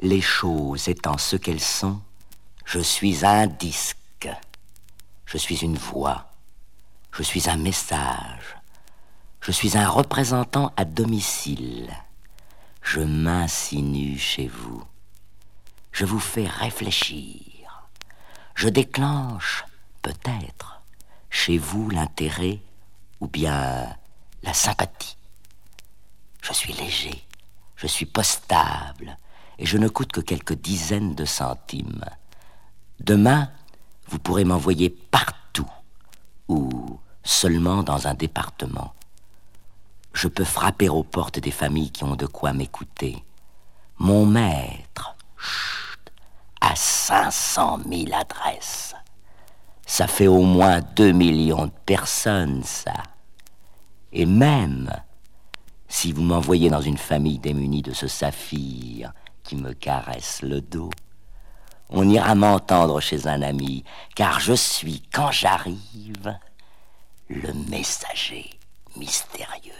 Les choses étant ce qu'elles sont, je suis un disque, je suis une voix, je suis un message, je suis un représentant à domicile. Je m'insinue chez vous. Je vous fais réfléchir. Je déclenche, peut-être, chez vous l'intérêt ou bien la sympathie. Je suis léger, je suis postable, et je ne coûte que quelques dizaines de centimes. Demain, vous pourrez m'envoyer partout, ou seulement dans un département. Je peux frapper aux portes des familles qui ont de quoi m'écouter. Mon maître, chut, cinq cent mille adresses. Ça fait au moins deux millions de personnes, ça. Et même, si vous m'envoyez dans une famille démunie de ce saphir qui me caresse le dos. On ira m'entendre chez un ami, car je suis, quand j'arrive, le messager mystérieux.